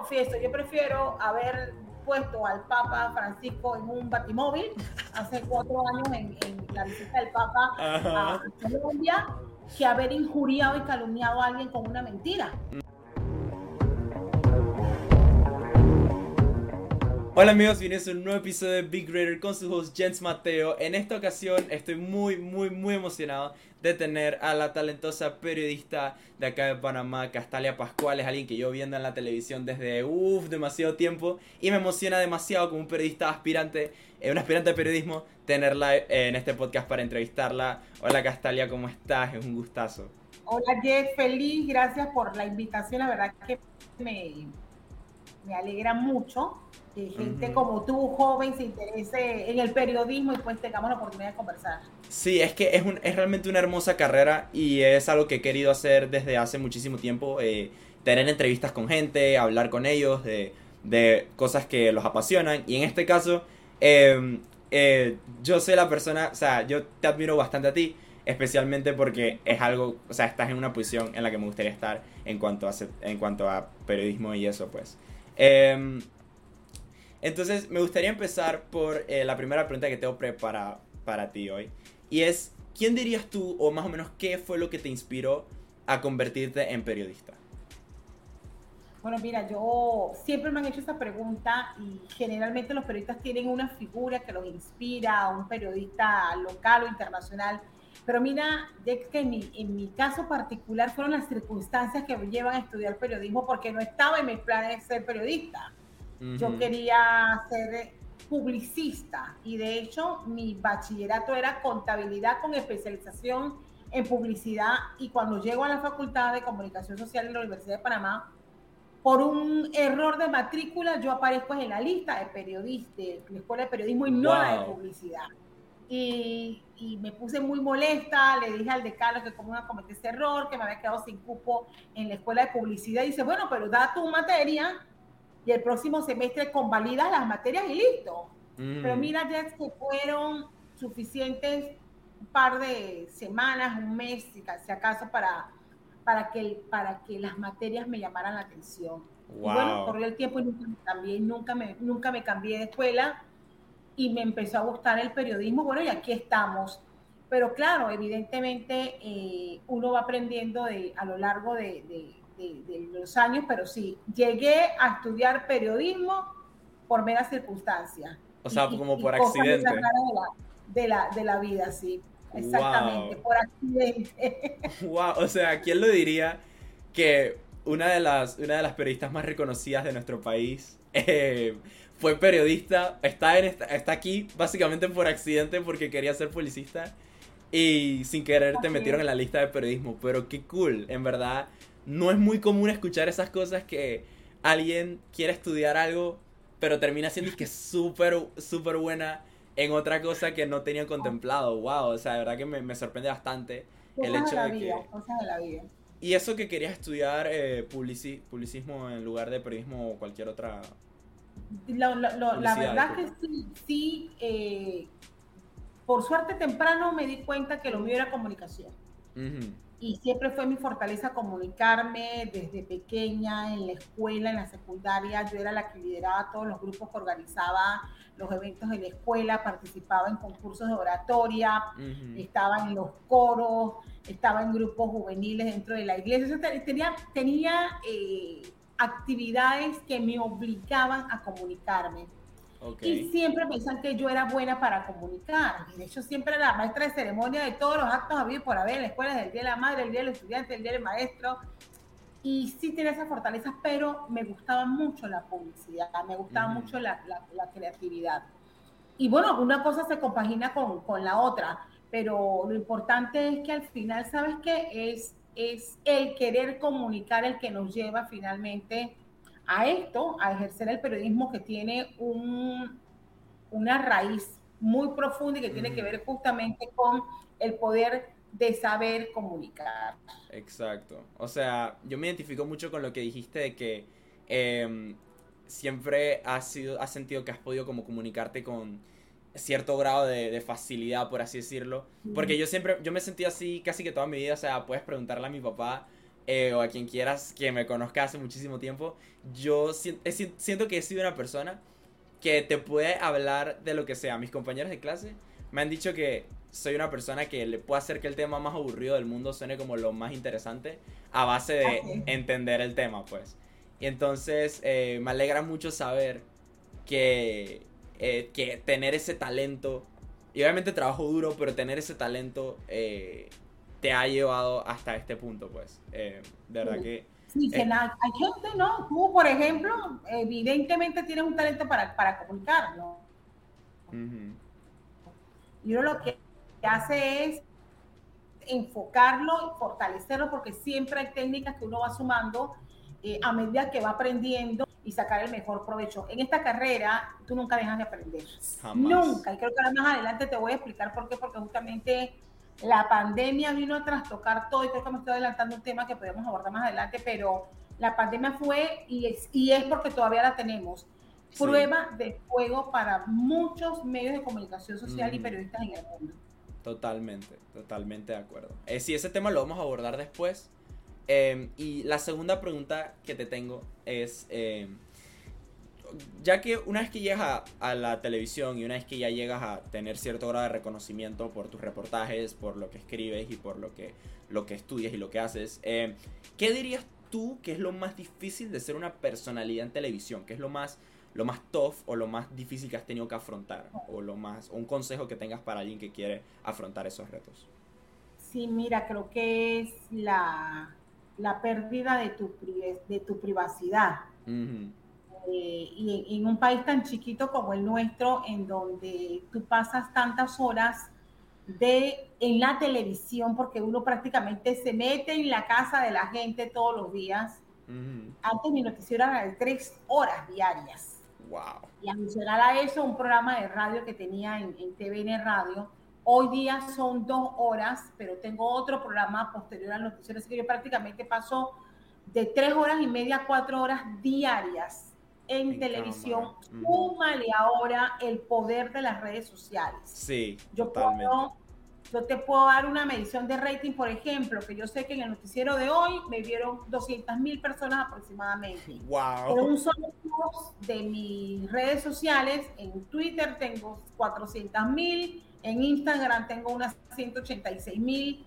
confieso, yo prefiero haber puesto al Papa Francisco en un batimóvil hace cuatro años en, en la visita del Papa a Colombia que haber injuriado y calumniado a alguien con una mentira. Hola amigos, bienvenidos a un nuevo episodio de Big Raider con su host Jens Mateo. En esta ocasión estoy muy, muy, muy emocionado de tener a la talentosa periodista de acá de Panamá, Castalia Pascual. Es alguien que yo viendo en la televisión desde, uff, demasiado tiempo. Y me emociona demasiado como un periodista aspirante, eh, un aspirante de periodismo, tenerla eh, en este podcast para entrevistarla. Hola Castalia, ¿cómo estás? Es un gustazo. Hola Jess, feliz, gracias por la invitación. La verdad que me, me alegra mucho que gente como tú, joven, se interese en el periodismo y pues tengamos la oportunidad de conversar. Sí, es que es, un, es realmente una hermosa carrera y es algo que he querido hacer desde hace muchísimo tiempo. Eh, tener entrevistas con gente, hablar con ellos de, de, cosas que los apasionan. Y en este caso, em, eh, yo soy la persona, o sea, yo te admiro bastante a ti, especialmente porque es algo, o sea, estás en una posición en la que me gustaría estar en cuanto a, en cuanto a periodismo y eso, pues. Entonces, me gustaría empezar por eh, la primera pregunta que tengo preparada para ti hoy. Y es, ¿quién dirías tú, o más o menos, qué fue lo que te inspiró a convertirte en periodista? Bueno, mira, yo siempre me han hecho esa pregunta y generalmente los periodistas tienen una figura que los inspira, un periodista local o internacional. Pero mira, es que en mi, en mi caso particular fueron las circunstancias que me llevan a estudiar periodismo porque no estaba en mis planes ser periodista. Yo quería ser publicista y de hecho mi bachillerato era contabilidad con especialización en publicidad. Y cuando llego a la Facultad de Comunicación Social de la Universidad de Panamá, por un error de matrícula yo aparezco en la lista de periodistas, de la Escuela de Periodismo y no la de publicidad. Y, y, me puse muy molesta, le dije al decano que como iba a cometer ese error, que me había quedado sin cupo en la Escuela de Publicidad. Y dice, bueno, pero da tu materia y el próximo semestre convalidas las materias y listo. Mm. Pero mira, ya que fueron suficientes un par de semanas, un mes, si acaso, para, para, que, para que las materias me llamaran la atención. Y bueno, corrió el tiempo y nunca me cambié, nunca me, nunca me cambié de escuela y me empezó a gustar el periodismo. Bueno, y aquí estamos. Pero claro, evidentemente eh, uno va aprendiendo de, a lo largo de de, los años, pero sí, llegué a estudiar periodismo por meras circunstancias. O sea, como por accidente. De la, de la, vida, sí. Exactamente, por accidente. Wow, o sea, ¿quién lo diría que una de las, una de las periodistas más reconocidas de nuestro país eh, fue periodista, está, en está aquí básicamente por accidente porque quería ser publicista y sin querer te metieron en la lista de periodismo, pero qué cool, en verdad no es muy común escuchar esas cosas que alguien quiere estudiar algo, pero termina siendo que súper, súper buena en otra cosa que no tenía contemplado. Wow, o sea, de verdad que me, sorprende bastante el hecho de, que... de la vida. Y eso que querías estudiar eh, publicismo en lugar de periodismo o cualquier otra... la verdad que sí, sí eh, por suerte temprano me di cuenta que lo mío era comunicación y siempre fue mi fortaleza comunicarme desde pequeña, en la escuela, en la secundaria. Yo era la que lideraba todos los grupos que organizaba los eventos en la escuela, participaba en concursos de oratoria, estaba en los coros, estaba en grupos juveniles dentro de la iglesia. tenía tenía eh, actividades que me obligaban a comunicarme. Y siempre pensan que yo era buena para comunicar. De hecho, siempre era la maestra de ceremonia de todos los actos habidos por haber en la escuela, del Día de la Madre, el Día del Estudiante, el Día del Maestro. Y sí tenía esas fortalezas, pero me gustaba mucho la publicidad, me gustaba mucho la, la, creatividad. Y bueno, una cosa se compagina con, con, la otra, pero lo importante es que al final, ¿sabes qué? Es, es el querer comunicar el que nos lleva finalmente a esto, a ejercer el periodismo que tiene un, una raíz muy profunda y que tiene que ver justamente con el poder de saber comunicar. Exacto. O sea, yo me identifico mucho con lo que dijiste de que em, siempre has, sido, has sentido que has podido como comunicarte con cierto grado de, facilidad, por así decirlo. Porque yo siempre, yo me sentí así casi que toda mi vida, o sea, puedes preguntarle a mi papá eh, o a quien quieras que me conozca hace muchísimo tiempo, yo siento que he sido una persona que te puede hablar de lo que sea. Mis compañeros de clase me han dicho que soy una persona que le puede hacer que el tema más aburrido del mundo suene como lo más interesante a base de entender el tema, pues. Y entonces eh, me alegra mucho saber que, eh, que tener ese talento, y obviamente trabajo duro, pero tener ese talento eh, te ha llevado hasta este punto, pues. de verdad que... Sí, que hay gente, ¿no? Tú, por ejemplo, evidentemente tienes un talento para, para comunicar, ¿no? Y uno lo que hace es enfocarlo y fortalecerlo porque siempre hay técnicas que uno va sumando eh, a medida que va aprendiendo y sacar el mejor provecho. En esta carrera, tú nunca dejas de aprender. Nunca. Y creo que ahora más adelante te voy a explicar por qué, porque justamente la pandemia vino a trastocar todo y creo que me estoy adelantando un tema que podemos abordar más adelante, pero la pandemia fue y es, y es porque todavía la tenemos. Prueba de fuego para muchos medios de comunicación social y periodistas en el mundo. Totalmente, totalmente de acuerdo. Eh, si ese tema lo vamos a abordar después, Em, y la segunda pregunta que te tengo es, em, ya que una vez que llegas a, la televisión y una vez que ya llegas a tener cierto grado de reconocimiento por tus reportajes, por lo que escribes y por lo que, lo que estudias y lo que haces, em, ¿qué dirías tú que es lo más difícil de ser una personalidad en televisión? ¿Qué es lo más, lo más tough o lo más difícil que has tenido que afrontar? O lo más, un consejo que tengas para alguien que quiere afrontar esos retos. Sí, mira, creo que es la, la pérdida de tu, de tu privacidad. Eh, y en, un país tan chiquito como el nuestro, en donde tú pasas tantas horas de, en la televisión, porque uno prácticamente se mete en la casa de la gente todos los días. Antes mi noticiero era de tres horas diarias. Wow. Y adicional a eso, un programa de radio que tenía en, en TVN Radio, Hoy día son dos horas, pero tengo otro programa posterior al noticiero, así que yo prácticamente paso de tres horas y media a cuatro horas diarias en, televisión. Súmale ahora el poder de las redes sociales. Sí, yo Puedo, yo te puedo dar una medición de rating, por ejemplo, que yo sé que en el noticiero de hoy me vieron 200 mil personas aproximadamente. Wow. Pero un solo post de mis redes sociales, en Twitter tengo 400 mil, en Instagram tengo unas 186 mil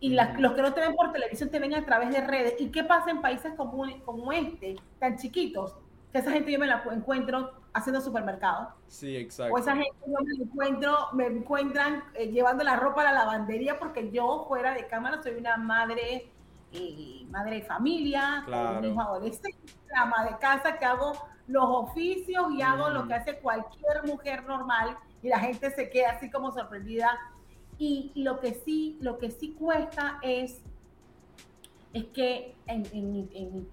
y los que no te ven por televisión te ven a través de redes. ¿Y qué pasa en países como, como este, tan chiquitos? Que esa gente yo me la encuentro haciendo supermercado. Sí, exacto. O esa gente yo me encuentro, me encuentran eh, llevando la ropa a la lavandería porque yo fuera de cámara soy una madre, eh, madre de familia, claro. un hijo adolescente, ama de casa que hago los oficios y hago lo que hace cualquier mujer normal y la gente se queda así como sorprendida. Y, lo que sí, lo que sí cuesta es, es que en,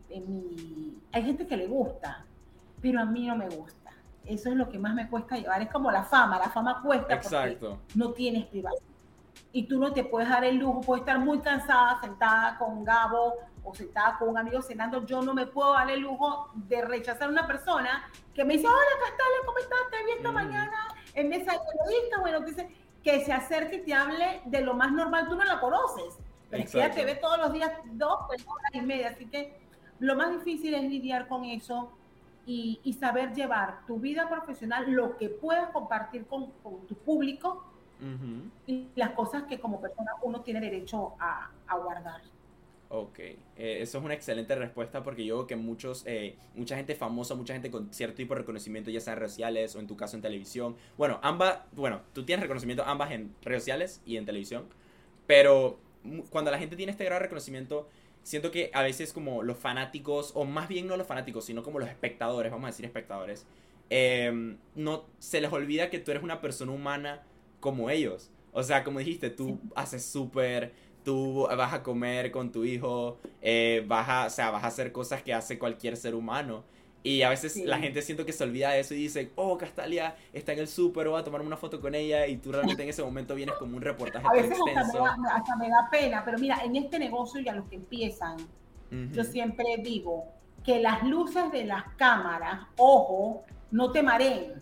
en, hay gente que le gusta, pero a mí no me gusta. Eso es lo que más me cuesta llevar. Es como la fama, la fama cuesta Exacto. porque no tienes privacidad. Y tú no te puedes dar el lujo, puedes estar muy cansada, sentada con Gabo o sentada con un amigo cenando. Yo no me puedo dar el lujo de rechazar a una persona que me dice, hola Castalia, ¿cómo estás? Te vi esta mm. mañana en mesa de periodista, bueno, dice que se acerque y te hable de lo más normal, tú no la conoces, pero es que ella te ve todos los días dos pues, horas y media, así que lo más difícil es lidiar con eso y, saber llevar tu vida profesional, lo que puedas compartir con, tu público y las cosas que como persona uno tiene derecho a guardar. Ok, eh, eso es una excelente respuesta porque yo veo que muchos, eh, mucha gente famosa, mucha gente con cierto tipo de reconocimiento, ya sea en redes sociales o en tu caso en televisión. Bueno, ambas, bueno, tú tienes reconocimiento ambas en redes sociales y en televisión, pero cuando la gente tiene este grado de reconocimiento, siento que a veces como los fanáticos, o más bien no los fanáticos, sino como los espectadores, vamos a decir espectadores, em, no se les olvida que tú eres una persona humana como ellos. O sea, como dijiste, tú haces súper tú vas a comer con tu hijo, eh, vas, a, o sea, vas a hacer cosas que hace cualquier ser humano. Y a veces la gente siento que se olvida de eso y dice, oh, Castalia está en el súper, voy a tomar una foto con ella y tú realmente en ese momento vienes como un reportaje a veces extenso. Hasta me, da, hasta me da pena, pero mira, en este negocio y a los que empiezan, yo siempre digo que las luces de las cámaras, ojo, no te mareen.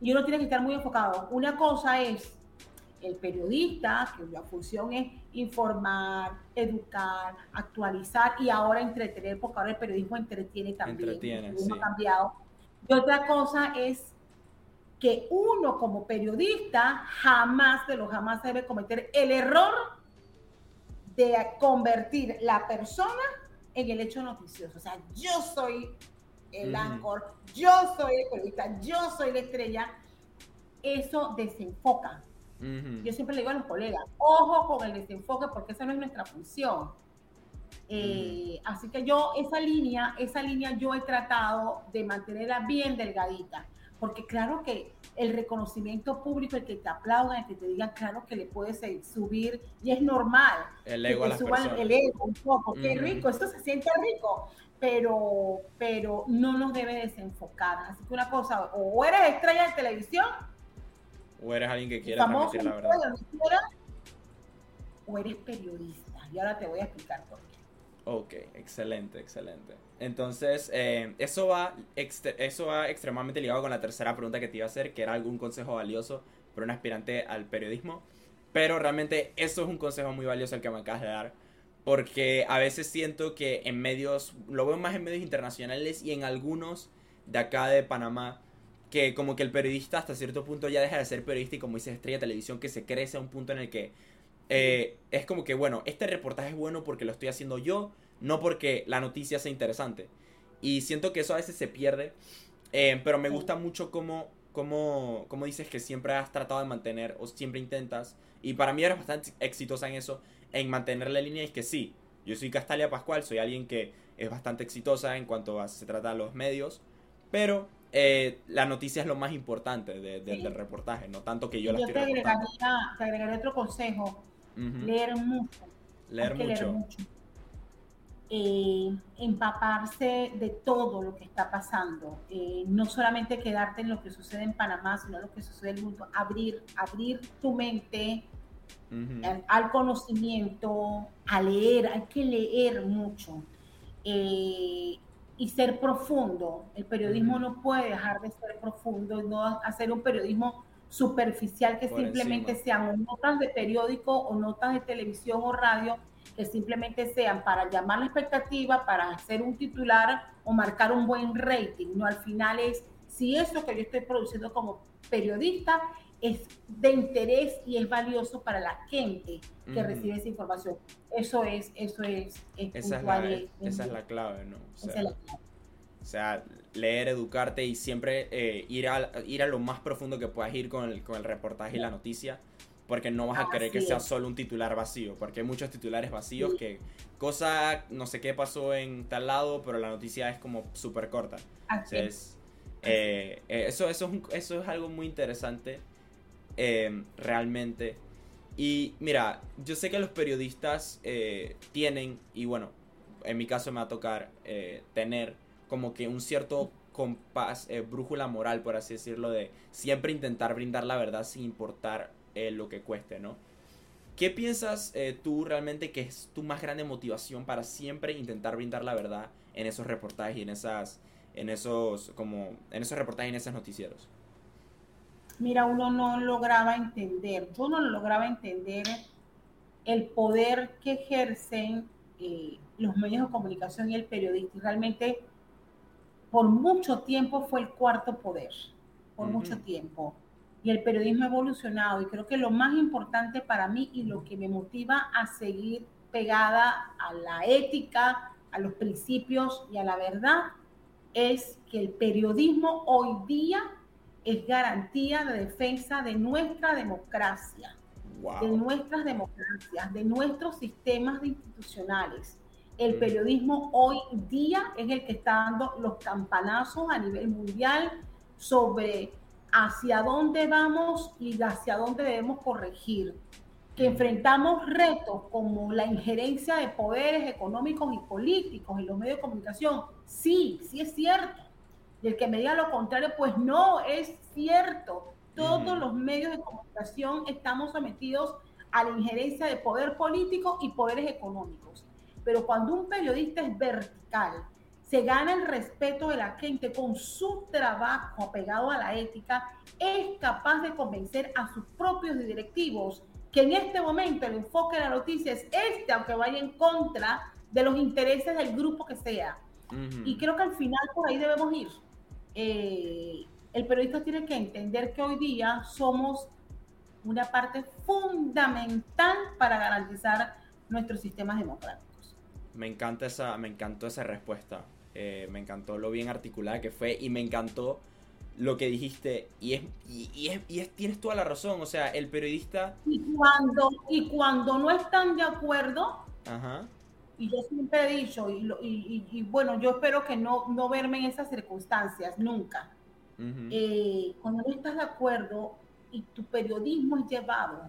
Y uno tiene que estar muy enfocado. Una cosa es el periodista, que la función es informar, educar, actualizar y ahora entretener, porque ahora el periodismo entretiene también. Entretiene, sí. ha cambiado. Y otra cosa es que uno como periodista jamás de lo jamás debe cometer el error de convertir la persona en el hecho noticioso. O sea, yo soy el anchor, yo soy el periodista, yo soy la estrella. Eso desenfoca. Yo siempre le digo a los colegas, ojo con el desenfoque porque esa no es nuestra función. Eh, así que yo esa línea, esa línea yo he tratado de mantenerla bien delgadita, porque claro que el reconocimiento público, el que te aplaudan, el que te digan, claro que le puedes subir y es normal. El ego que te suban el ego un poco, qué rico, esto se siente rico, pero, pero no nos debe desenfocar. Así que una cosa, o eres estrella de televisión, o eres alguien que quiera transmitir la verdad. O eres periodista. Y ahora te voy a explicar por qué. Ok, excelente, excelente. Entonces, eh, eso, va eso va extremadamente ligado con la tercera pregunta que te iba a hacer, que era algún consejo valioso para un aspirante al periodismo. Pero realmente eso es un consejo muy valioso el que me acabas de dar. Porque a veces siento que en medios, lo veo más en medios internacionales y en algunos de acá de Panamá, que como que el periodista hasta cierto punto ya deja de ser periodista y como dice estrella de televisión que se crece a un punto en el que eh, es como que, bueno, este reportaje es bueno porque lo estoy haciendo yo, no porque la noticia sea interesante. Y siento que eso a veces se pierde, eh, pero me gusta mucho cómo, cómo, cómo, dices que siempre has tratado de mantener, o siempre intentas, y para mí eres bastante exitosa en eso, en mantener la línea, y es que sí, yo soy Castalia Pascual, soy alguien que es bastante exitosa en cuanto a se trata de los medios, pero eh, la noticia es lo más importante del reportaje, no tanto que yo la Yo te agregaría, te agregaría otro consejo leer mucho. Leer mucho. Eh, empaparse de todo lo que está pasando. Eh, no solamente quedarte en lo que sucede en Panamá, sino lo que sucede en el mundo. Abrir, abrir tu mente al, conocimiento, a leer. Hay que leer mucho. Eh, y ser profundo. El periodismo no puede dejar de ser profundo, no hacer un periodismo superficial que simplemente sean notas de periódico o notas de televisión o radio que simplemente sean para llamar la expectativa, para hacer un titular o marcar un buen rating. No, al final es si eso que yo estoy produciendo como periodista es de interés y es valioso para la gente que recibe esa información. Eso es, eso es, esa, es la, esa es la clave, ¿no? esa es la clave. O sea, leer, educarte y siempre eh, ir, a, ir a lo más profundo que puedas ir con el, con el reportaje y la noticia. Porque no vas a querer que sea solo un titular vacío. Porque hay muchos titulares vacíos que cosa, no sé qué pasó en tal lado, pero la noticia es como súper corta. Entonces, eh, eh, eso, eso, es, eso es algo muy interesante. Realmente. Y mira, yo sé que los periodistas tienen, y bueno, en mi caso me va a tocar tener como que un cierto compás, eh, brújula moral, por así decirlo, de siempre intentar brindar la verdad sin importar eh, lo que cueste, ¿no? ¿Qué piensas eh, tú realmente que es tu más grande motivación para siempre intentar brindar la verdad en esos reportajes y en esas, en esos, como, en esos reportajes y en esos noticieros? Mira, uno no lograba entender, yo no lograba entender el poder que ejercen los medios de comunicación y el periodista. realmente por mucho tiempo fue el cuarto poder, por mucho tiempo. Y el periodismo ha evolucionado y creo que lo más importante para mí y lo que me motiva a seguir pegada a la ética, a los principios y a la verdad es que el periodismo hoy día es garantía de defensa de nuestra democracia, de nuestras democracias, de nuestros sistemas institucionales. El periodismo hoy día es el que está dando los campanazos a nivel mundial sobre hacia dónde vamos y hacia dónde debemos corregir. Que enfrentamos retos como la injerencia de poderes económicos y políticos en los medios de comunicación. Sí, sí es cierto. Y el que me diga lo contrario, pues no es cierto. Todos los medios de comunicación estamos sometidos a la injerencia de poder político y poderes económicos. Pero cuando un periodista es vertical, se gana el respeto de la gente con su trabajo apegado a la ética, es capaz de convencer a sus propios directivos que en este momento el enfoque de la noticia es este, aunque vaya en contra de los intereses del grupo que sea. Y creo que al final por ahí debemos ir. Eh, el periodista tiene que entender que hoy día somos una parte fundamental para garantizar nuestros sistemas democráticos. Me encanta esa, me encantó esa respuesta. Eh, me encantó lo bien articulada que fue y me encantó lo que dijiste y es, y, es, y es, tienes toda la razón, o sea, el periodista... Y cuando, y cuando no están de acuerdo, y yo siempre he dicho, y, y, bueno, yo espero que no, no verme en esas circunstancias, nunca. Eh, cuando no estás de acuerdo y tu periodismo es llevado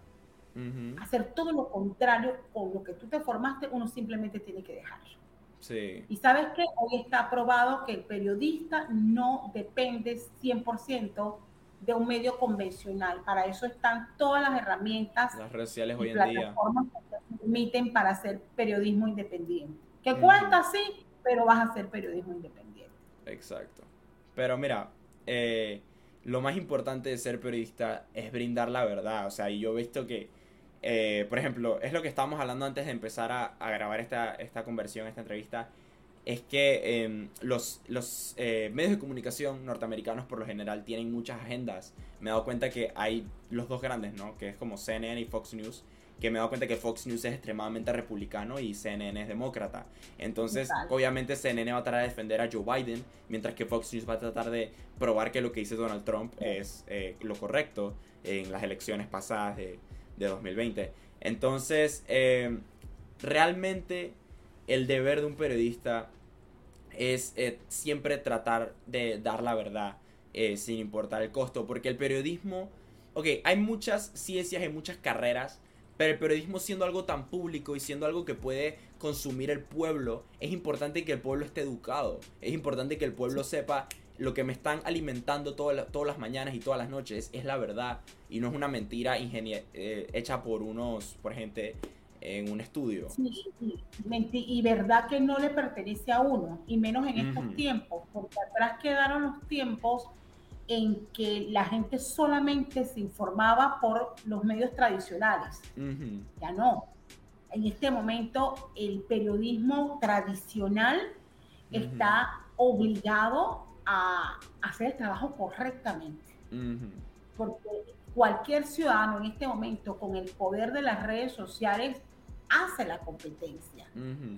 a hacer todo lo contrario con lo que tú te formaste, uno simplemente tiene que dejarlo. Y sabes que hoy está probado que el periodista no depende 100% de un medio convencional. Para eso están todas las herramientas. Las redes sociales hoy en día. Permiten para hacer periodismo independiente. Que cuenta sí, pero vas a hacer periodismo independiente. Exacto. Pero mira, eh, lo más importante de ser periodista es brindar la verdad. O sea, y yo he visto que eh, por ejemplo, es lo que estábamos hablando antes de empezar a, grabar esta, esta conversión, esta entrevista, es que em, los, los eh, medios de comunicación norteamericanos por lo general tienen muchas agendas. Me he dado cuenta que hay los dos grandes, ¿no? Que es como CNN y Fox News, que me he dado cuenta que Fox News es extremadamente republicano y CNN es demócrata. Entonces, obviamente CNN va a tratar de defender a Joe Biden, mientras que Fox News va a tratar de probar que lo que dice Donald Trump es eh, lo correcto en las elecciones pasadas de de 2020. Entonces, eh, realmente el deber de un periodista es eh, siempre tratar de dar la verdad eh, sin importar el costo, porque el periodismo, ok, hay muchas ciencias, hay muchas carreras, pero el periodismo siendo algo tan público y siendo algo que puede consumir el pueblo, es importante que el pueblo esté educado, es importante que el pueblo sepa lo que me están alimentando todas las mañanas y todas las noches es la verdad. Y no es una mentira eh, hecha por unos, por gente en un estudio. Sí, y verdad que no le pertenece a uno, y menos en estos tiempos, porque atrás quedaron los tiempos en que la gente solamente se informaba por los medios tradicionales. Ya no. En este momento el periodismo tradicional está obligado a hacer el trabajo correctamente. Porque cualquier ciudadano en este momento con el poder de las redes sociales hace la competencia.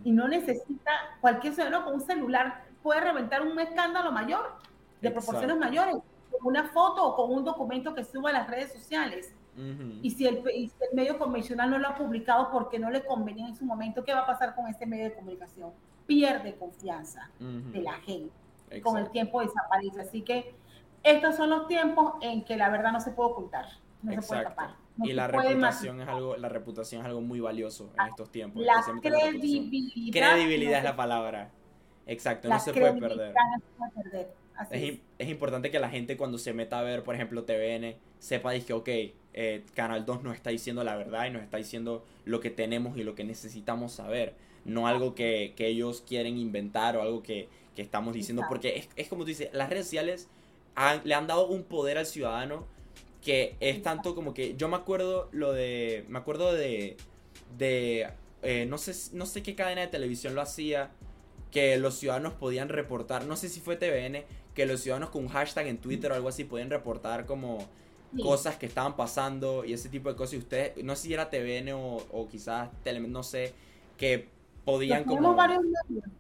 Y no necesita cualquier ciudadano con un celular puede reventar un escándalo mayor de proporciones mayores con una foto o con un documento que suba a las redes sociales y, si el, medio convencional no lo ha publicado porque no le convenía en su momento, ¿qué va a pasar con este medio de comunicación? Pierde confianza de la gente con el tiempo desaparece. Así que estos son los tiempos en que la verdad no se puede ocultar, no se puede tapar. y la reputación es algo, la reputación es algo muy valioso en estos tiempos. La credibilidad. credibilidad es la palabra. Exacto, no se puede perder. Es, importante que la gente cuando se meta a ver, por ejemplo, TVN, sepa que, ok, eh, Canal 2 nos está diciendo la verdad y nos está diciendo lo que tenemos y lo que necesitamos saber. No algo que, que ellos quieren inventar o algo que, que estamos diciendo, porque es, es, como tú dices, las redes sociales le han dado un poder al ciudadano que es tanto como que yo me acuerdo lo de, me acuerdo de, de, eh, no, sé, no sé qué cadena de televisión lo hacía, que los ciudadanos podían reportar, no sé si fue TVN, que los ciudadanos con un hashtag en Twitter o algo así podían reportar como cosas que estaban pasando y ese tipo de cosas. Y ustedes, no sé si era TVN o, o quizás no sé, que podían como... Tenemos varios.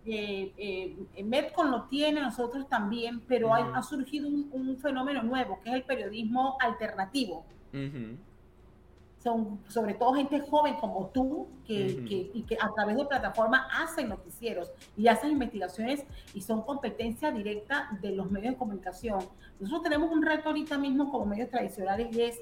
Eh, eh, Metcon lo tiene, nosotros también, pero ha surgido un, fenómeno nuevo, que es el periodismo alternativo. Son sobre todo gente joven como tú, que, que, y que a través de plataformas hacen noticieros y hacen investigaciones y son competencia directa de los medios de comunicación. Nosotros tenemos un reto ahorita mismo como medios tradicionales y es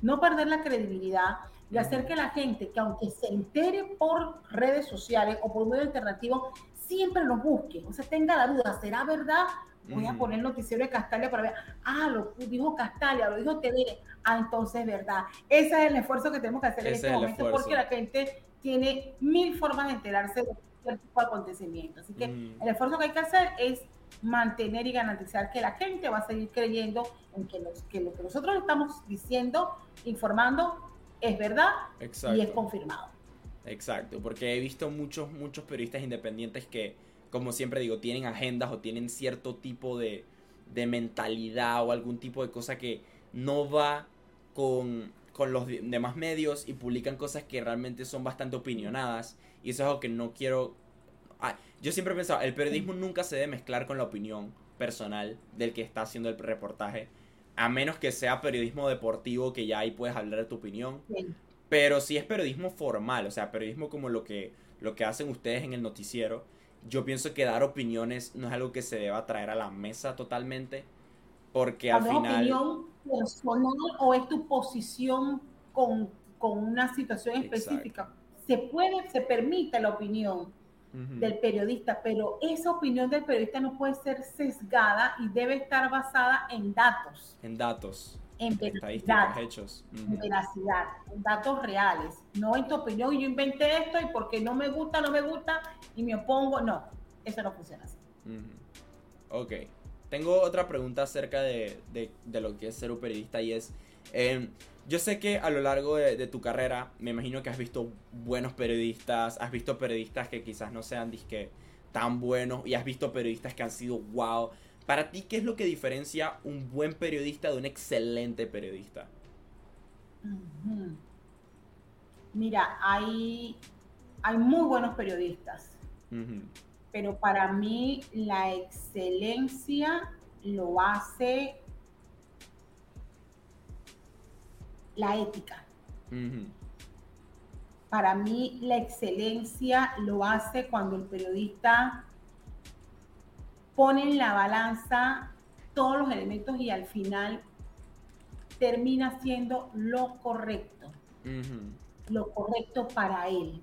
no perder la credibilidad, y hacer que la gente, que aunque se entere por redes sociales o por medio alternativo, siempre lo busque, o sea, tenga la duda, ¿será verdad? Voy a poner el noticiero de Castalia para ver, ah, lo dijo Castalia, lo dijo TV, ah, entonces verdad. Ese es el esfuerzo que tenemos que hacer en este momento porque la gente tiene mil formas de enterarse de cualquier tipo de acontecimiento. Así que el esfuerzo que hay que hacer es mantener y garantizar que la gente va a seguir creyendo en que, los, que lo que nosotros estamos diciendo, informando, es verdad Exacto. y es confirmado. Exacto, porque he visto muchos, muchos periodistas independientes que, como siempre digo, tienen agendas o tienen cierto tipo de, de mentalidad o algún tipo de cosa que no va con, con los demás medios y publican cosas que realmente son bastante opinionadas. Y eso es algo que no quiero... Ah, yo siempre he pensado, el periodismo nunca se debe mezclar con la opinión personal del que está haciendo el reportaje, a menos que sea periodismo deportivo que ya ahí puedes hablar de tu opinión, Bien. pero si es periodismo formal, o sea, periodismo como lo que, lo que hacen ustedes en el noticiero, yo pienso que dar opiniones no es algo que se deba traer a la mesa totalmente, porque al Cuando es final... opinión personal o es tu posición con, con una situación Exacto. específica. Se puede, se permite la opinión del periodista, pero esa opinión del periodista no puede ser sesgada y debe estar basada en datos, En datos, en veracidad, hechos. en veracidad, en datos reales, no en tu opinión, yo inventé esto y porque no me gusta, no me gusta y me opongo, no, eso no funciona así. Ok. Tengo otra pregunta acerca de, de- de lo que es ser un periodista y es, em, yo sé que a lo largo de, de tu carrera, me imagino que has visto buenos periodistas, has visto periodistas que quizás no sean disque tan buenos y has visto periodistas que han sido wow. Para ti, ¿qué es lo que diferencia un buen periodista de un excelente periodista? Mira, hay, hay muy buenos periodistas, pero para mí la excelencia lo hace la ética. Para mí la excelencia lo hace cuando el periodista pone en la balanza todos los elementos y al final termina haciendo lo correcto, lo correcto para él.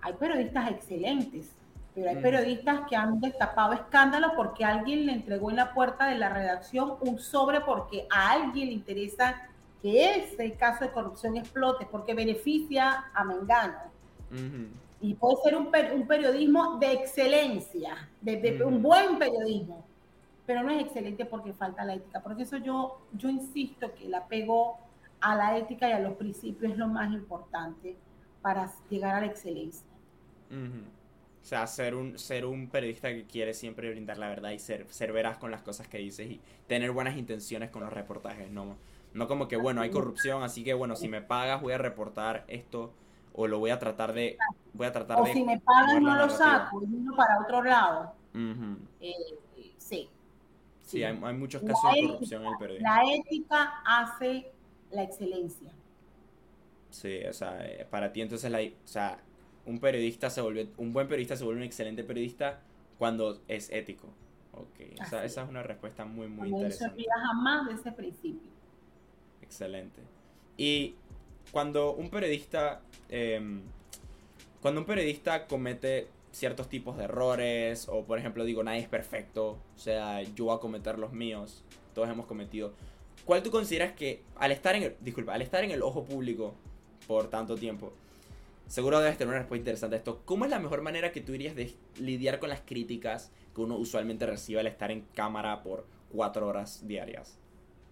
Hay periodistas excelentes, pero hay periodistas que han destapado escándalos porque alguien le entregó en la puerta de la redacción un sobre porque a alguien le interesa que ese caso de corrupción explote porque beneficia a Mengano. Y puede ser un, per- un periodismo de excelencia, de, de- un buen periodismo, pero no es excelente porque falta la ética. Por eso yo, yo insisto que el apego a la ética y a los principios es lo más importante para llegar a la excelencia. O sea, ser un, ser un periodista que quiere siempre brindar la verdad y ser, ser veraz con las cosas que dices y tener buenas intenciones con los reportajes, no, no como que, bueno, hay corrupción, así que, bueno, si me pagas voy a reportar esto o lo voy a tratar de, voy a tratar O de... si me pagan no lo saco, uno para otro lado. Eh, sí. Sí, hay, hay muchos La casos de ética, corrupción en el periodismo. La ética hace la excelencia. Sí, o sea, eh, para ti entonces, la, o sea, un periodista se vuelve, un buen periodista se vuelve un excelente periodista cuando es ético. Ok, esa, Así esa es. una respuesta muy, muy No se interesante. olvida jamás de ese principio. Excelente. Y cuando un periodista, em, cuando un periodista comete ciertos tipos de errores, o por ejemplo digo, nadie es perfecto, o sea, yo voy a cometer los míos, todos hemos cometido. ¿Cuál tú consideras que al estar en el, disculpa, al estar en el ojo público por tanto tiempo, seguro debes tener una respuesta interesante a esto, ¿cómo es la mejor manera que tú dirías de lidiar con las críticas que uno usualmente recibe al estar en cámara por cuatro horas diarias?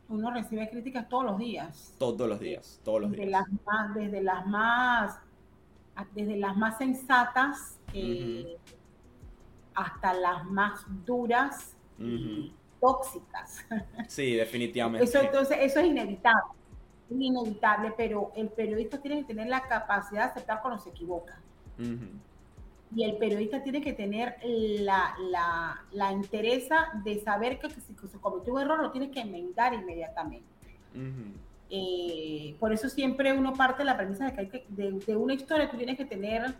Uno recibe críticas todos los días. Todos los días, todos los desde días. las más, desde las más, desde las más sensatas eh, hasta las más duras tóxicas. Sí, definitivamente. Eso entonces, eso es inevitable, es inevitable, pero el periodista tiene que tener la capacidad de aceptar cuando se equivoca. Ujú. Y el periodista tiene que tener la, la, la interesa de saber que, si se cometió un error lo tiene que enmendar inmediatamente. Eh, por eso siempre uno parte de la premisa de que, hay que de, de una historia tú tienes que tener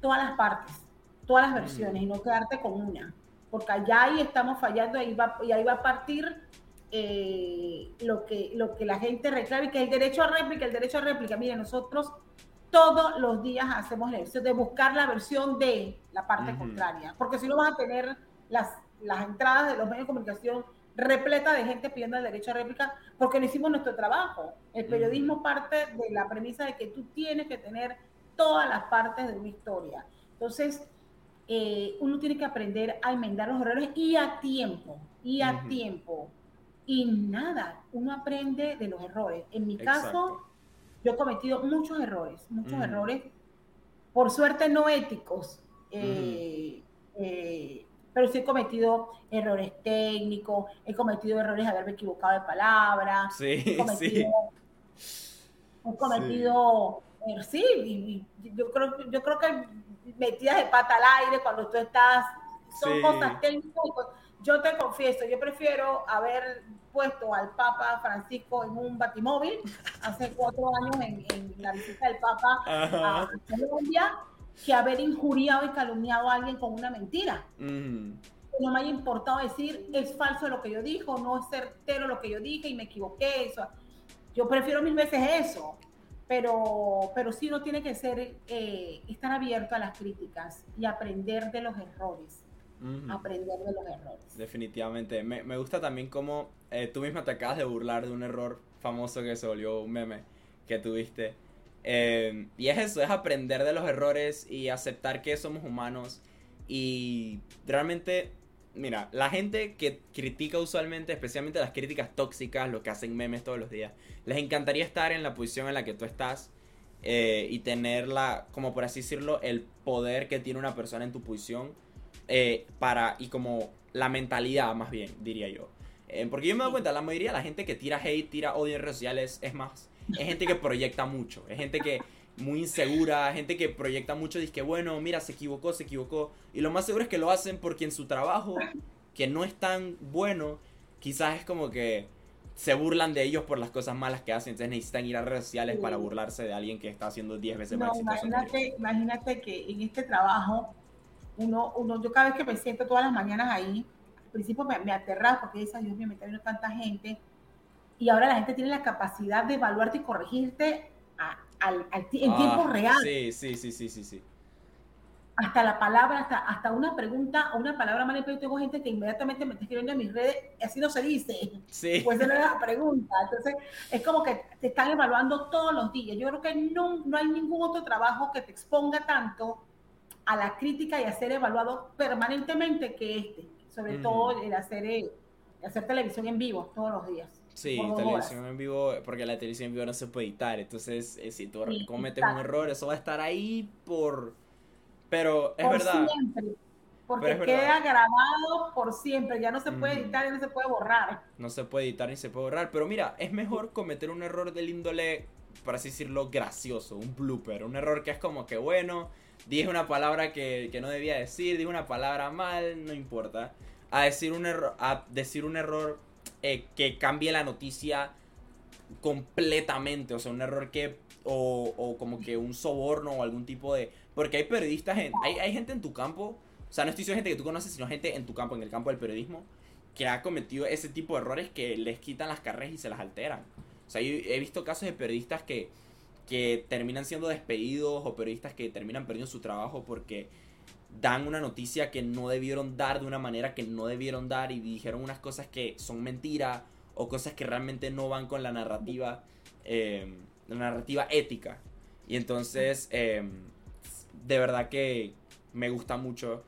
todas las partes, todas las versiones y no quedarte con una, porque allá ahí estamos fallando ahí va, y ahí va a partir eh, lo, que, lo que la gente reclama y que el derecho a réplica, el derecho a réplica. Mire, nosotros todos los días hacemos la versión de buscar la versión de la parte contraria, porque si no vas a tener las, las entradas de los medios de comunicación repleta de gente pidiendo el derecho a réplica porque no hicimos nuestro trabajo. El periodismo parte de la premisa de que tú tienes que tener todas las partes de una historia. Entonces, eh, uno tiene que aprender a enmendar los errores y a tiempo, y a tiempo. Y nada, uno aprende de los errores. En mi caso. Yo he cometido muchos errores, muchos errores, por suerte no éticos, eh, eh, pero sí he cometido errores técnicos, he cometido errores de haberme equivocado de palabra, sí, he cometido, he cometido sí, y, yo creo, yo creo que metidas de pata al aire cuando tú estás, son cosas técnicas. Yo te confieso, yo prefiero haber puesto al Papa Francisco en un batimóvil hace cuatro años en, la visita del Papa a Colombia que haber injuriado y calumniado a alguien con una mentira. No me haya importado decir es falso lo que yo dijo, no es certero lo que yo dije y me equivoqué. Eso. Yo prefiero mil veces eso pero, pero sí uno tiene que ser, eh, estar abierto a las críticas y aprender de los errores. Aprender de los errores. Definitivamente. Me, me gusta también cómo eh, tú misma te acabas de burlar de un error famoso que se volvió un meme que tuviste. Eh, y es eso, es aprender de los errores y aceptar que somos humanos. Y realmente mira, la gente que critica usualmente, especialmente las críticas tóxicas, los que hacen memes todos los días, les encantaría estar en la posición en la que tú estás eh, y tener la, como por así decirlo, el poder que tiene una persona en tu posición eh, para, y como la mentalidad más bien, diría yo. Eh, porque yo me doy cuenta, la mayoría de la gente que tira hate, tira odio en redes sociales, es más, es gente que proyecta mucho, es gente que muy insegura, gente que proyecta mucho, dice que bueno, mira, se equivocó, se equivocó. Y lo más seguro es que lo hacen porque en su trabajo, que no es tan bueno, quizás es como que se burlan de ellos por las cosas malas que hacen, entonces necesitan ir a redes sociales para burlarse de alguien que está haciendo 10 veces más imagínate, imagínate que en este trabajo, uno, uno, yo cada vez que me siento todas las mañanas ahí, al principio me, me aterra porque dice, Dios mío, me está viendo tanta gente, y ahora la gente tiene la capacidad de evaluarte y corregirte en ah, tiempo real. Sí, sí, sí, sí, sí, sí. Hasta la palabra, hasta, hasta una pregunta o una palabra mal yo tengo gente que inmediatamente me está escribiendo en mis redes, así no se dice. Sí. Pues no es la pregunta. Entonces, es como que te están evaluando todos los días. Yo creo que no, no hay ningún otro trabajo que te exponga tanto a la crítica y a ser evaluado permanentemente que este. Sobre todo el hacer, el hacer televisión en vivo todos los días. Sí, televisión en vivo, porque la televisión en vivo no se puede editar. Entonces, eh, si tú cometes un error, eso va a estar ahí por. Pero es verdad. Siempre. Porque queda grabado por siempre. Ya no se puede editar y no se puede borrar. No se puede editar ni se puede borrar. Pero mira, es mejor cometer un error del índole, por así decirlo, gracioso. Un blooper. Un error que es como que, bueno, dije una palabra que, que no debía decir, dije una palabra mal, no importa. A decir un error. A decir un error eh, que cambie la noticia completamente. O sea, un error que. O, o, como que un soborno o algún tipo de. Porque hay periodistas, en, hay, hay gente en tu campo. O sea, no estoy diciendo gente que tú conoces, sino gente en tu campo, en el campo del periodismo, que ha cometido ese tipo de errores que les quitan las carreras y se las alteran. O sea, yo he visto casos de periodistas que, que terminan siendo despedidos o periodistas que terminan perdiendo su trabajo porque dan una noticia que no debieron dar de una manera que no debieron dar y dijeron unas cosas que son mentira o cosas que realmente no van con la narrativa, eh, la narrativa ética. Y entonces, eh, de verdad que me gusta mucho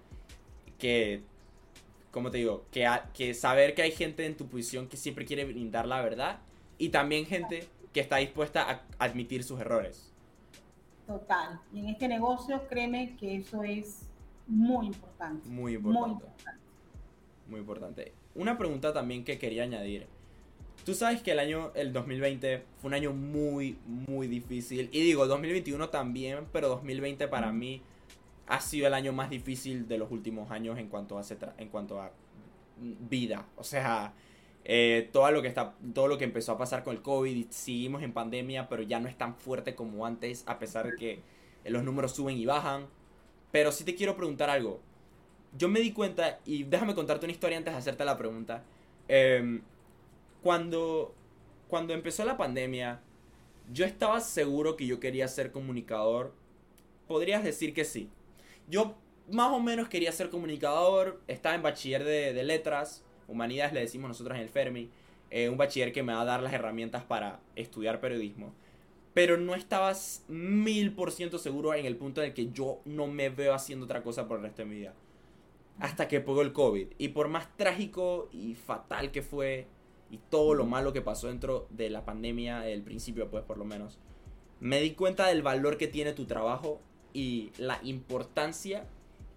que, como te digo, que, que saber que hay gente en tu posición que siempre quiere brindar la verdad y también gente que está dispuesta a admitir sus errores. Total. Y en este negocio, créeme que eso es muy importante. Muy importante. Muy importante. Una pregunta también que quería añadir. Tú sabes que el año, el 2020, fue un año muy, muy difícil. Y digo, 2021 también, pero 2020 para mí ha sido el año más difícil de los últimos años en cuanto a, en cuanto a vida. O sea, eh, todo, lo que está, todo lo que empezó a pasar con el COVID, seguimos en pandemia, pero ya no es tan fuerte como antes, a pesar de que los números suben y bajan. Pero sí te quiero preguntar algo. Yo me di cuenta, y déjame contarte una historia antes de hacerte la pregunta. Em, cuando, cuando empezó la pandemia, yo estaba seguro que yo quería ser comunicador. Podrías decir que sí. Yo más o menos quería ser comunicador. Estaba en bachiller de, letras. Humanidades le decimos nosotros en el Fermi. Eh, un bachiller que me va a dar las herramientas para estudiar periodismo pero no estabas mil por ciento seguro en el punto de que yo no me veo haciendo otra cosa por el resto de mi vida. Hasta que pegó el COVID. Y por más trágico y fatal que fue, y todo lo malo que pasó dentro de la pandemia, el principio pues por lo menos, me di cuenta del valor que tiene tu trabajo y la importancia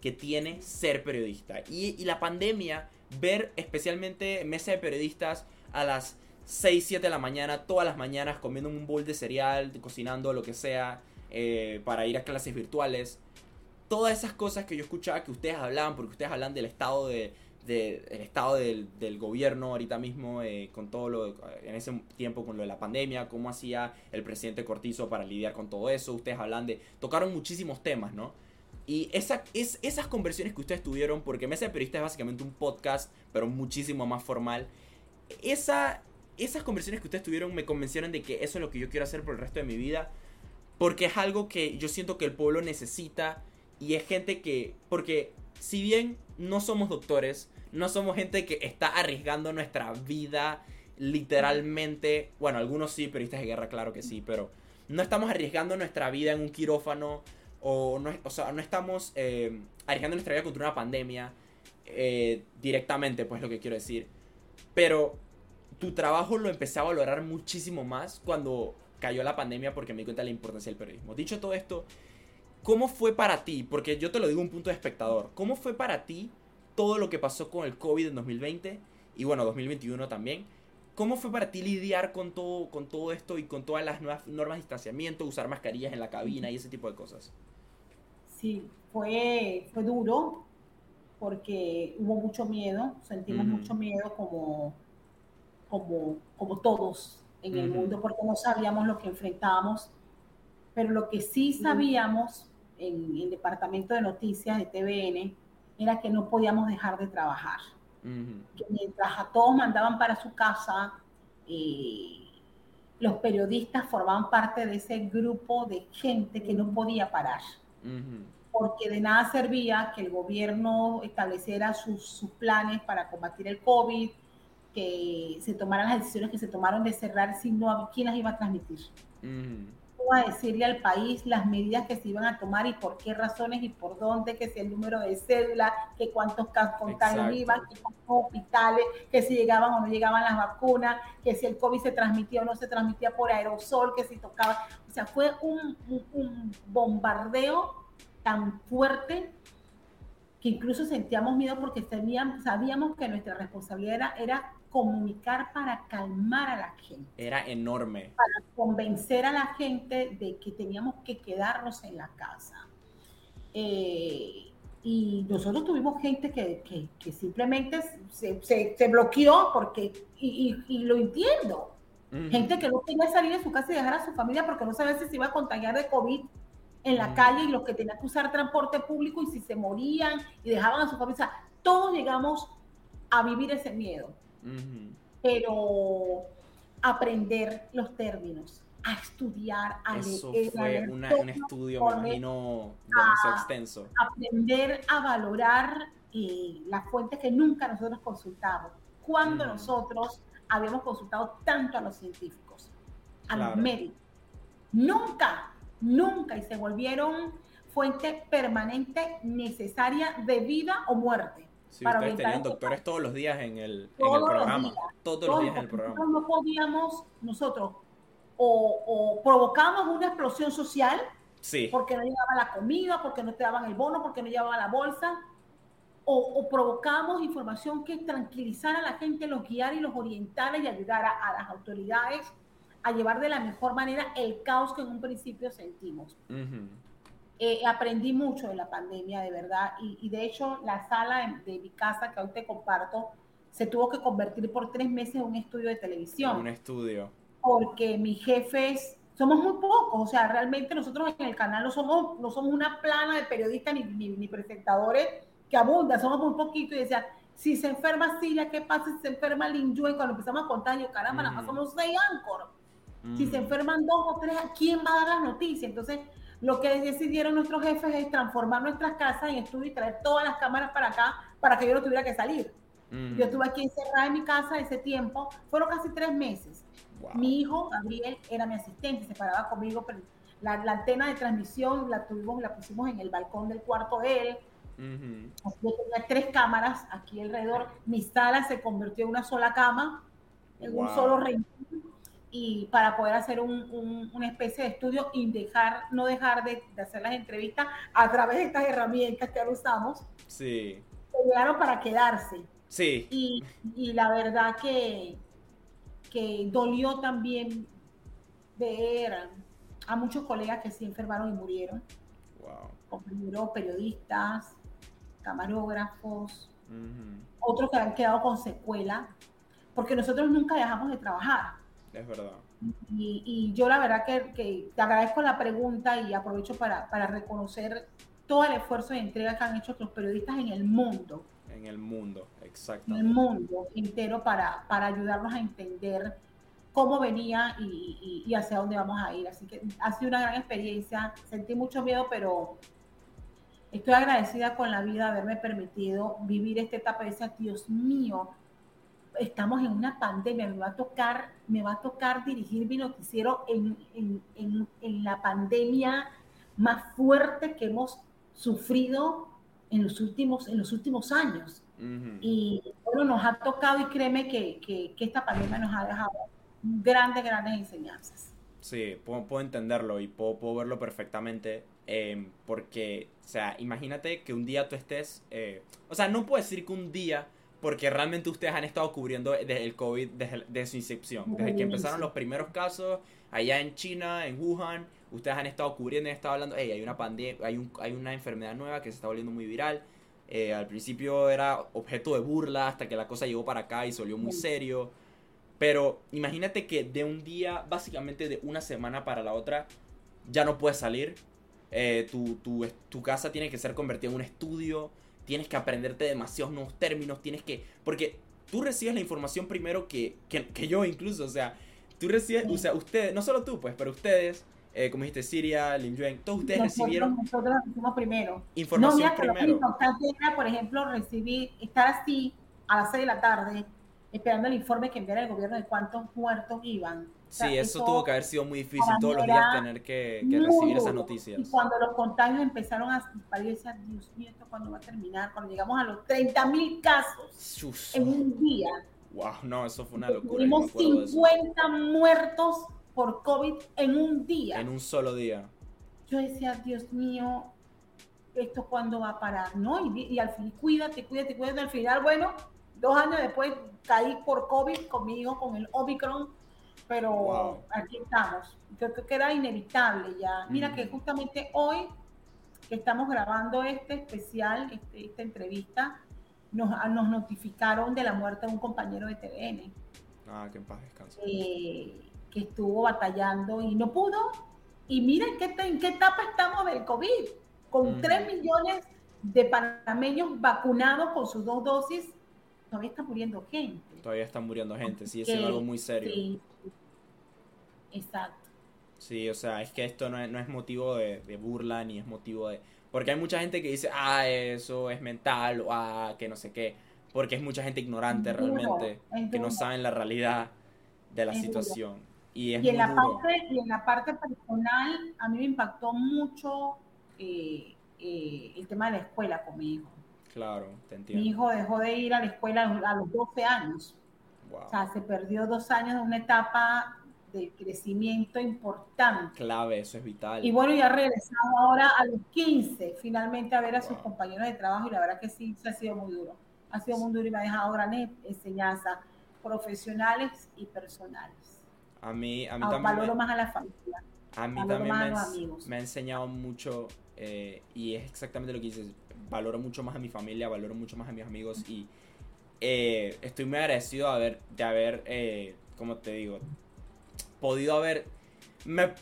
que tiene ser periodista. Y, y la pandemia, ver especialmente mesa de periodistas a las 6, 7 de la mañana, todas las mañanas comiendo un bowl de cereal, cocinando lo que sea, eh, para ir a clases virtuales. Todas esas cosas que yo escuchaba que ustedes hablaban, porque ustedes hablan del estado de, el estado del, del, gobierno ahorita mismo, eh, con todo lo, en ese tiempo con lo de la pandemia, cómo hacía el presidente Cortizo para lidiar con todo eso. Ustedes hablan de, tocaron muchísimos temas, ¿no? Y esa, es, esas conversiones que ustedes tuvieron, porque Mesa de Periodista es básicamente un podcast, pero muchísimo más formal. Esa, esas conversiones que ustedes tuvieron me convencieron de que eso es lo que yo quiero hacer por el resto de mi vida. Porque es algo que yo siento que el pueblo necesita. Y es gente que. Porque si bien no somos doctores, no somos gente que está arriesgando nuestra vida literalmente. Bueno, algunos sí, periodistas de guerra, claro que sí, pero no estamos arriesgando nuestra vida en un quirófano. O, no, o sea, no estamos eh, arriesgando nuestra vida contra una pandemia eh, directamente, pues lo que quiero decir. Pero tu trabajo lo empecé a valorar muchísimo más cuando cayó la pandemia porque me di cuenta de la importancia del periodismo. Dicho todo esto, ¿cómo fue para ti? Porque yo te lo digo un punto de espectador. ¿Cómo fue para ti todo lo que pasó con el COVID en 2020 y bueno, 2021 también? ¿Cómo fue para ti lidiar con todo, con todo esto y con todas las nuevas normas de distanciamiento, usar mascarillas en la cabina y ese tipo de cosas? Sí, fue, fue duro porque hubo mucho miedo, sentimos mucho miedo como como, como todos en el mundo, porque no sabíamos lo que enfrentábamos, pero lo que sí sabíamos en el departamento de noticias de TVN era que no podíamos dejar de trabajar. que mientras a todos mandaban para su casa, eh, los periodistas formaban parte de ese grupo de gente que no podía parar. Porque de nada servía que el gobierno estableciera sus, sus planes para combatir el COVID, que se tomaran las decisiones que se tomaron de cerrar, si no, ¿quién las iba a transmitir? A decirle al país las medidas que se iban a tomar y por qué razones y por dónde, que si el número de cédula, que cuántos contagios iban, que cuántos hospitales, que si llegaban o no llegaban las vacunas, que si el COVID se transmitía o no se transmitía por aerosol, que si tocaba. O sea, fue un, un bombardeo tan fuerte que incluso sentíamos miedo porque sabíamos que nuestra responsabilidad era, comunicar para calmar a la gente. Era enorme. Para convencer a la gente de que teníamos que quedarnos en la casa. Eh, y nosotros tuvimos gente que, que, simplemente se, se, bloqueó porque, y, y, lo entiendo, gente que no quería salir de su casa y dejar a su familia porque no sabía si se iba a contagiar de COVID en la calle y los que tenían que usar transporte público y si se morían y dejaban a su familia. todos llegamos a vivir ese miedo. Pero aprender los términos, a estudiar, a Eso fue un estudio, me imagino, demasiado extenso. Aprender a valorar eh, las fuentes que nunca nosotros consultamos. Cuando nosotros habíamos consultado tanto a los científicos, a los médicos. Nunca nunca y se volvieron fuente permanente necesaria de vida o muerte. Sí, para ustedes tenían doctores todos los días en el, programa. todos, los días en el programa. Nosotros no podíamos, nosotros, o, o provocábamos una explosión social, sí. porque no llegaba la comida, porque no te daban el bono, porque no llevaba la bolsa, o, o provocábamos información que tranquilizara a la gente, los guiara y los orientara y ayudara a las autoridades a llevar de la mejor manera el caos que en un principio sentimos. Eh, aprendí mucho de la pandemia, de verdad, y, de hecho la sala de, mi casa que hoy te comparto se tuvo que convertir por tres meses en un estudio de televisión. Un estudio. Porque mis jefes, somos muy pocos, o sea, realmente nosotros en el canal no somos, no somos una plana de periodistas ni, ni, presentadores que abundan, somos muy poquitos y decían, si se enferma Silla, ¿qué pasa si se enferma Lin Yue? Cuando empezamos a contar, yo, caramba, nada más somos seis áncoros. Si se enferman dos o tres, ¿quién va a dar las noticias? Entonces, lo que decidieron nuestros jefes es transformar nuestras casas en estudio y traer todas las cámaras para acá para que yo no tuviera que salir. Yo estuve aquí encerrada en mi casa ese tiempo, fueron casi tres meses. Mi hijo, Gabriel, era mi asistente, se paraba conmigo, pero la, antena de transmisión la tuvimos, la pusimos en el balcón del cuarto de él. Yo tenía tres cámaras aquí alrededor. Mi sala se convirtió en una sola cama, en un solo rincón y para poder hacer un, una especie de estudio y dejar, no dejar de, hacer las entrevistas a través de estas herramientas que ahora usamos. Sí. llegaron para quedarse. Sí. Y, y la verdad que, que dolió también ver a muchos colegas que se enfermaron y murieron. Wow. Compañeros periodistas, camarógrafos, otros que han quedado con secuela, porque nosotros nunca dejamos de trabajar. Es verdad. Y, yo la verdad que, te agradezco la pregunta y aprovecho para, para reconocer todo el esfuerzo de entrega que han hecho los periodistas en el mundo. En el mundo, exacto. En el mundo entero para, para ayudarnos a entender cómo venía y, y, hacia dónde vamos a ir. Así que ha sido una gran experiencia. Sentí mucho miedo, pero estoy agradecida con la vida de haberme permitido vivir esta etapa y decir, Dios mío, estamos en una pandemia, me va a tocar, me va a tocar dirigir mi noticiero en, en, en, la pandemia más fuerte que hemos sufrido en los últimos, en los últimos años. Y bueno, nos ha tocado y créeme que, que, que, esta pandemia nos ha dejado grandes, grandes enseñanzas. Sí, puedo, entenderlo y puedo, puedo verlo perfectamente. Eh, porque, o sea, imagínate que un día tú estés. Eh, o sea, no puedo decir que un día porque realmente ustedes han estado cubriendo desde el COVID, desde, su incepción, desde que empezaron los primeros casos allá en China, en Wuhan, ustedes han estado cubriendo y han estado hablando, hey, hay una pandemia, hay, un, hay una enfermedad nueva que se está volviendo muy viral. Eh, al principio era objeto de burla hasta que la cosa llegó para acá y se volvió muy serio. Pero imagínate que de un día, básicamente de una semana para la otra, ya no puedes salir. Eh, tu, tu, tu casa tiene que ser convertida en un estudio tienes que aprenderte demasiados nuevos términos, tienes que... Porque tú recibes la información primero que, que, yo incluso, o sea, tú recibes, o sea, ustedes, no solo tú, pues, pero ustedes, eh, como dijiste, Siria, Lim Yuen, todos ustedes recibieron... Nosotros recibimos primero. Información no, primero. Lo importante era, por ejemplo, recibir, estar así a las 6 de la tarde, esperando el informe que enviara el gobierno de cuántos muertos iban sí, eso, tuvo que haber sido muy difícil todos los días tener que, recibir esas noticias. Y cuando los contagios empezaron a disparar, decía, Dios mío, ¿esto cuándo va a terminar? Cuando llegamos a los 30 mil casos en un día. Wow, no, eso fue una locura. Tuvimos 50 muertos por COVID en un día. En un solo día. Yo decía, Dios mío, ¿esto cuándo va a parar? ¿No? Y, y al fin, cuídate, cuídate, cuídate. Al final, bueno, dos años después caí por COVID conmigo, con el Omicron pero aquí estamos. Yo creo que era inevitable ya. Mira que justamente hoy que estamos grabando este especial, este, esta entrevista, nos, nos, notificaron de la muerte de un compañero de TVN. Ah, que en paz descanse. Eh, que estuvo batallando y no pudo. Y miren qué, en qué etapa estamos del COVID, con 3 millones de panameños vacunados con sus dos dosis, todavía está muriendo gente. Todavía está muriendo gente, sí, es algo muy serio. Sí, Exacto. Sí, o sea, es que esto no es, no es motivo de, burla ni es motivo de... Porque hay mucha gente que dice, ah, eso es mental o ah, que no sé qué. Porque es mucha gente ignorante realmente, que no saben la realidad de la situación. Y, es en la parte y en la parte personal a mí me impactó mucho eh, eh, el tema de la escuela con mi hijo. Claro, te entiendo. Mi hijo dejó de ir a la escuela a los 12 años. O sea, se perdió dos años de una etapa de crecimiento importante. Clave, eso es vital. Y bueno, ya regresado ahora a los 15, finalmente a ver a sus compañeros de trabajo y la verdad que sí, se ha sido muy duro. Ha sido muy duro y me ha dejado grandes enseñanzas profesionales y personales. A mí, a mí también. Valoro más a la familia. A mí también me, me, ha enseñado mucho eh, y es exactamente lo que dices. Valoro mucho más a mi familia, valoro mucho más a mis amigos y eh, estoy muy agradecido de haber, de haber eh, como te digo, podido haber... Me,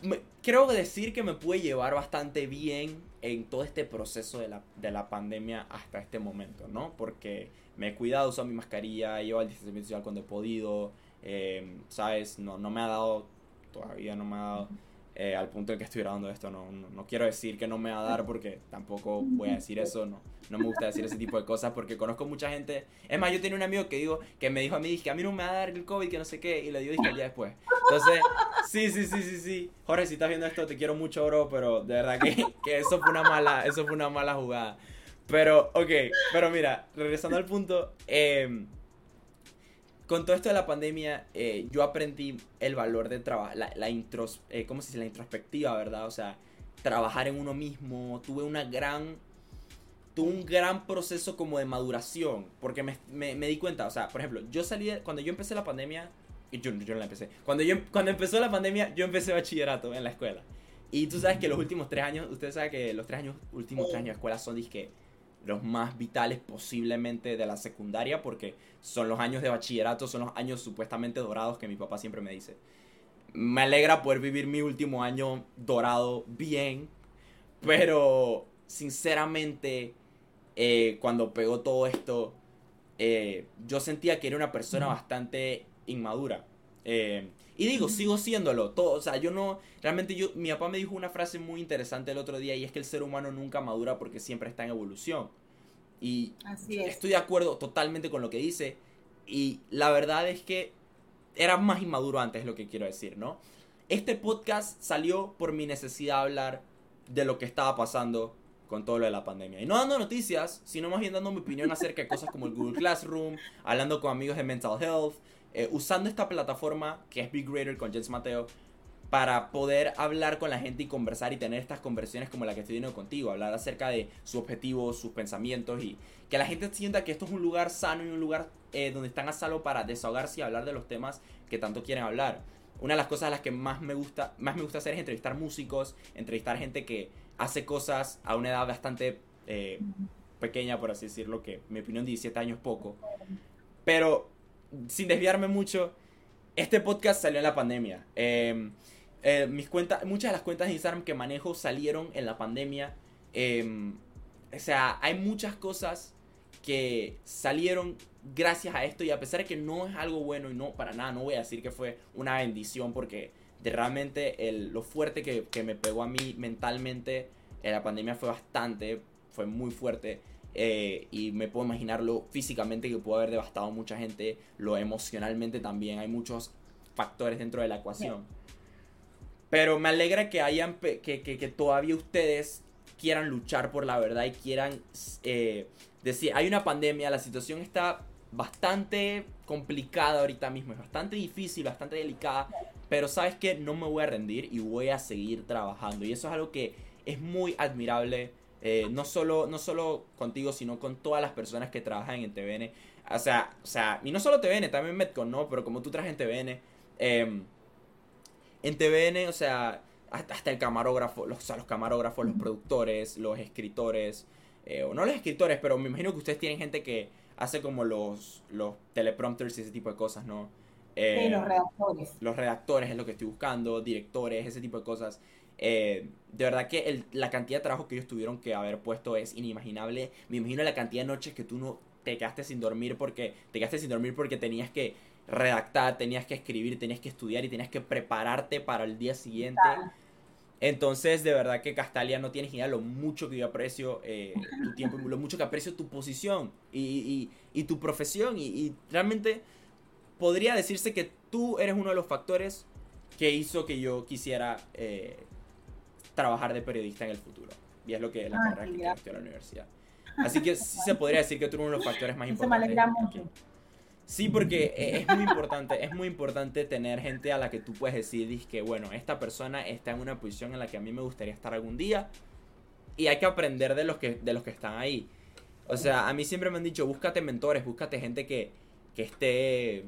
creo decir que me pude llevar bastante bien en todo este proceso de la, de la pandemia hasta este momento, ¿no? Porque me he cuidado, uso mi mascarilla, llevo al distanciamiento social cuando he podido, eh, ¿sabes? No, no me ha dado, todavía no me ha dado eh, al punto en que estoy grabando esto. No, no, quiero decir que no me va a dar porque tampoco voy a decir eso. No, no me gusta decir ese tipo de cosas porque conozco mucha gente. Es más, yo tenía un amigo que digo que me dijo a mí que a mí no me va a dar el COVID, que no sé qué, y le dio dije el después. Entonces, sí, sí, sí, sí, sí. Jorge, si estás viendo esto, te quiero mucho, bro, pero de verdad que, que eso fue una mala, eso fue una mala jugada. Pero, ok, pero mira, regresando al punto, eh, con todo esto de la pandemia, eh, yo aprendí el valor de trabajar, la, la intros, eh, ¿cómo se dice? La introspectiva, ¿verdad? O sea, trabajar en uno mismo. Tuve una gran, tuve un gran proceso como de maduración, porque me, me, di cuenta, o sea, por ejemplo, yo salí, cuando yo empecé la pandemia, yo, yo no la empecé, cuando, yo, cuando empezó la pandemia, yo empecé bachillerato en la escuela. Y tú sabes que los últimos tres años, ustedes saben que los tres años, últimos tres años de escuela son, disque, los más vitales posiblemente de la secundaria porque son los años de bachillerato, son los años supuestamente dorados que mi papá siempre me dice. Me alegra poder vivir mi último año dorado bien, pero sinceramente eh, cuando pegó todo esto, eh, yo sentía que era una persona bastante inmadura. Eh, y digo, sigo siéndolo. Todo, o sea, yo no. Realmente yo. Mi papá me dijo una frase muy interesante el otro día. Y es que el ser humano nunca madura porque siempre está en evolución. Y estoy de acuerdo totalmente con lo que dice. Y la verdad es que era más inmaduro antes, lo que quiero decir, ¿no? Este podcast salió por mi necesidad de hablar de lo que estaba pasando con todo lo de la pandemia. Y no dando noticias, sino más bien dando mi opinión acerca de cosas como el Google Classroom, hablando con amigos de Mental Health, eh, usando esta plataforma que es Big Greater con Jens Mateo para poder hablar con la gente y conversar y tener estas conversaciones como la que estoy teniendo contigo, hablar acerca de sus objetivos, sus pensamientos y que la gente sienta que esto es un lugar sano y un lugar eh, donde están a salvo para desahogarse y hablar de los temas que tanto quieren hablar. Una de las cosas a las que más me gusta, más me gusta hacer es entrevistar músicos, entrevistar gente que hace cosas a una edad bastante eh, pequeña, por así decirlo, que mi opinión 17 años poco. Pero sin desviarme mucho, este podcast salió en la pandemia. Em, eh, mis cuentas, muchas de las cuentas de Instagram que manejo salieron en la pandemia. Em, o sea, hay muchas cosas que salieron gracias a esto y a pesar de que no es algo bueno y no para nada, no voy a decir que fue una bendición porque realmente lo fuerte que, me pegó a mí mentalmente en la pandemia fue bastante, fue muy fuerte. Eh, y me puedo imaginarlo físicamente que pudo haber devastado a mucha gente, lo emocionalmente también, hay muchos factores dentro de la ecuación. Pero me alegra que hayan, que, que, todavía ustedes quieran luchar por la verdad y quieran eh, decir, hay una pandemia, la situación está bastante complicada ahorita mismo, es bastante difícil, bastante delicada, pero sabes que no me voy a rendir y voy a seguir trabajando. Y eso es algo que es muy admirable eh, no, solo, no solo contigo, sino con todas las personas que trabajan en TVN. O sea, o sea y no solo TVN, también Metcon, ¿no? Pero como tú trabajas en TVN, em, en TVN, o sea, hasta el camarógrafo, los, o sea, los camarógrafos, los productores, los escritores, eh, o no los escritores, pero me imagino que ustedes tienen gente que hace como los, los teleprompters y ese tipo de cosas, ¿no? sí, eh, los redactores. Los redactores es lo que estoy buscando, directores, ese tipo de cosas. Eh, de verdad que la cantidad de trabajo que ellos tuvieron que haber puesto es inimaginable. Me imagino la cantidad de noches que tú no te quedaste sin dormir porque te quedaste sin dormir porque tenías que redactar, tenías que escribir, tenías que estudiar y tenías que prepararte para el día siguiente. Entonces, de verdad que Castalia no tienes idea lo mucho que yo aprecio eh, tu tiempo, lo mucho que aprecio tu posición y, tu profesión. Y, realmente podría decirse que tú eres uno de los factores que hizo que yo quisiera eh, trabajar de periodista en el futuro. Y es lo que es la ah, carrera que en la universidad. Así que sí se podría decir que tú uno de los factores más importantes. Se me alegra mucho. Sí, porque e, es muy importante, es muy importante tener gente a la que tú puedes decir que, bueno, esta persona está en una posición en la que a mí me gustaría estar algún día y hay que aprender de los que, de los que están ahí. O sea, a mí siempre me han dicho, búscate mentores, búscate gente que, que esté,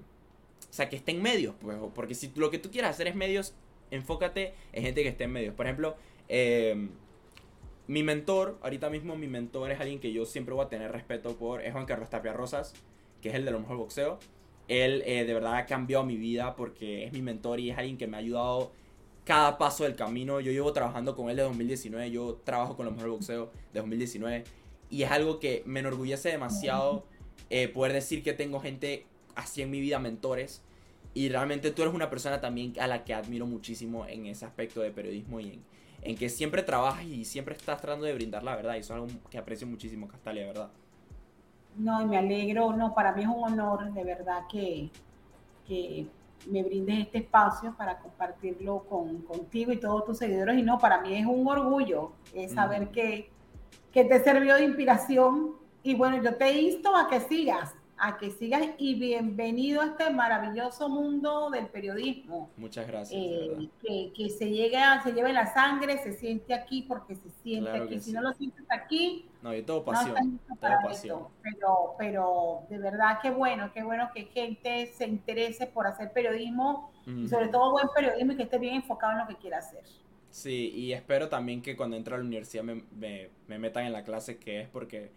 o sea, que esté en medios, pues, porque si lo que tú quieras hacer es medios, enfócate en gente que esté en medios. Por ejemplo, eh, mi mentor, ahorita mismo mi mentor es alguien que yo siempre voy a tener respeto por, es Juan Carlos Tapia Rosas, que es el de lo mejor boxeo. Él eh, de verdad ha cambiado mi vida porque es mi mentor y es alguien que me ha ayudado cada paso del camino. Yo llevo trabajando con él de 2019, yo trabajo con lo mejor boxeo de 2019 y es algo que me enorgullece demasiado eh, poder decir que tengo gente así en mi vida, mentores. Y realmente tú eres una persona también a la que admiro muchísimo en ese aspecto de periodismo y en, en que siempre trabajas y siempre estás tratando de brindar la verdad. Y eso es algo que aprecio muchísimo, Castalia, ¿verdad? No, me alegro. No, para mí es un honor, de verdad, que, que me brindes este espacio para compartirlo con, contigo y todos tus seguidores. Y no, para mí es un orgullo es saber que, que te sirvió de inspiración. Y bueno, yo te insto a que sigas, a que sigas y bienvenido a este maravilloso mundo del periodismo. Muchas gracias. Eh, que, que, se llegue a, se lleve la sangre, se siente aquí porque se siente aquí. Si no lo sientes aquí, no, y todo pasión, todo pasión. Pero, pero de verdad qué bueno, qué bueno que gente se interese por hacer periodismo y sobre todo buen periodismo y que esté bien enfocado en lo que quiera hacer. Sí, y espero también que cuando entre a la universidad me, me, me metan en la clase que es porque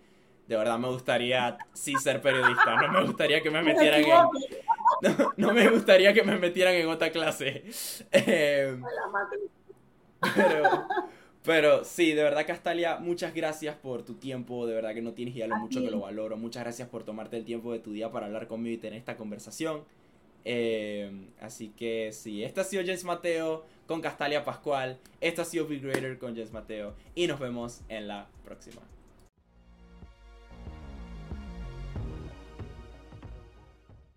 de verdad me gustaría sí ser periodista. No me gustaría que me metieran en. No, me gustaría que me metieran en otra clase. Em, pero, pero sí, de verdad, Castalia, muchas gracias por tu tiempo. De verdad que no tienes idea lo mucho que lo valoro. Muchas gracias por tomarte el tiempo de tu día para hablar conmigo y tener esta conversación. Em, así que sí, este ha sido Jens Mateo con Castalia Pascual. Esto ha sido Big Greater con Jens Mateo. Y nos vemos en la próxima.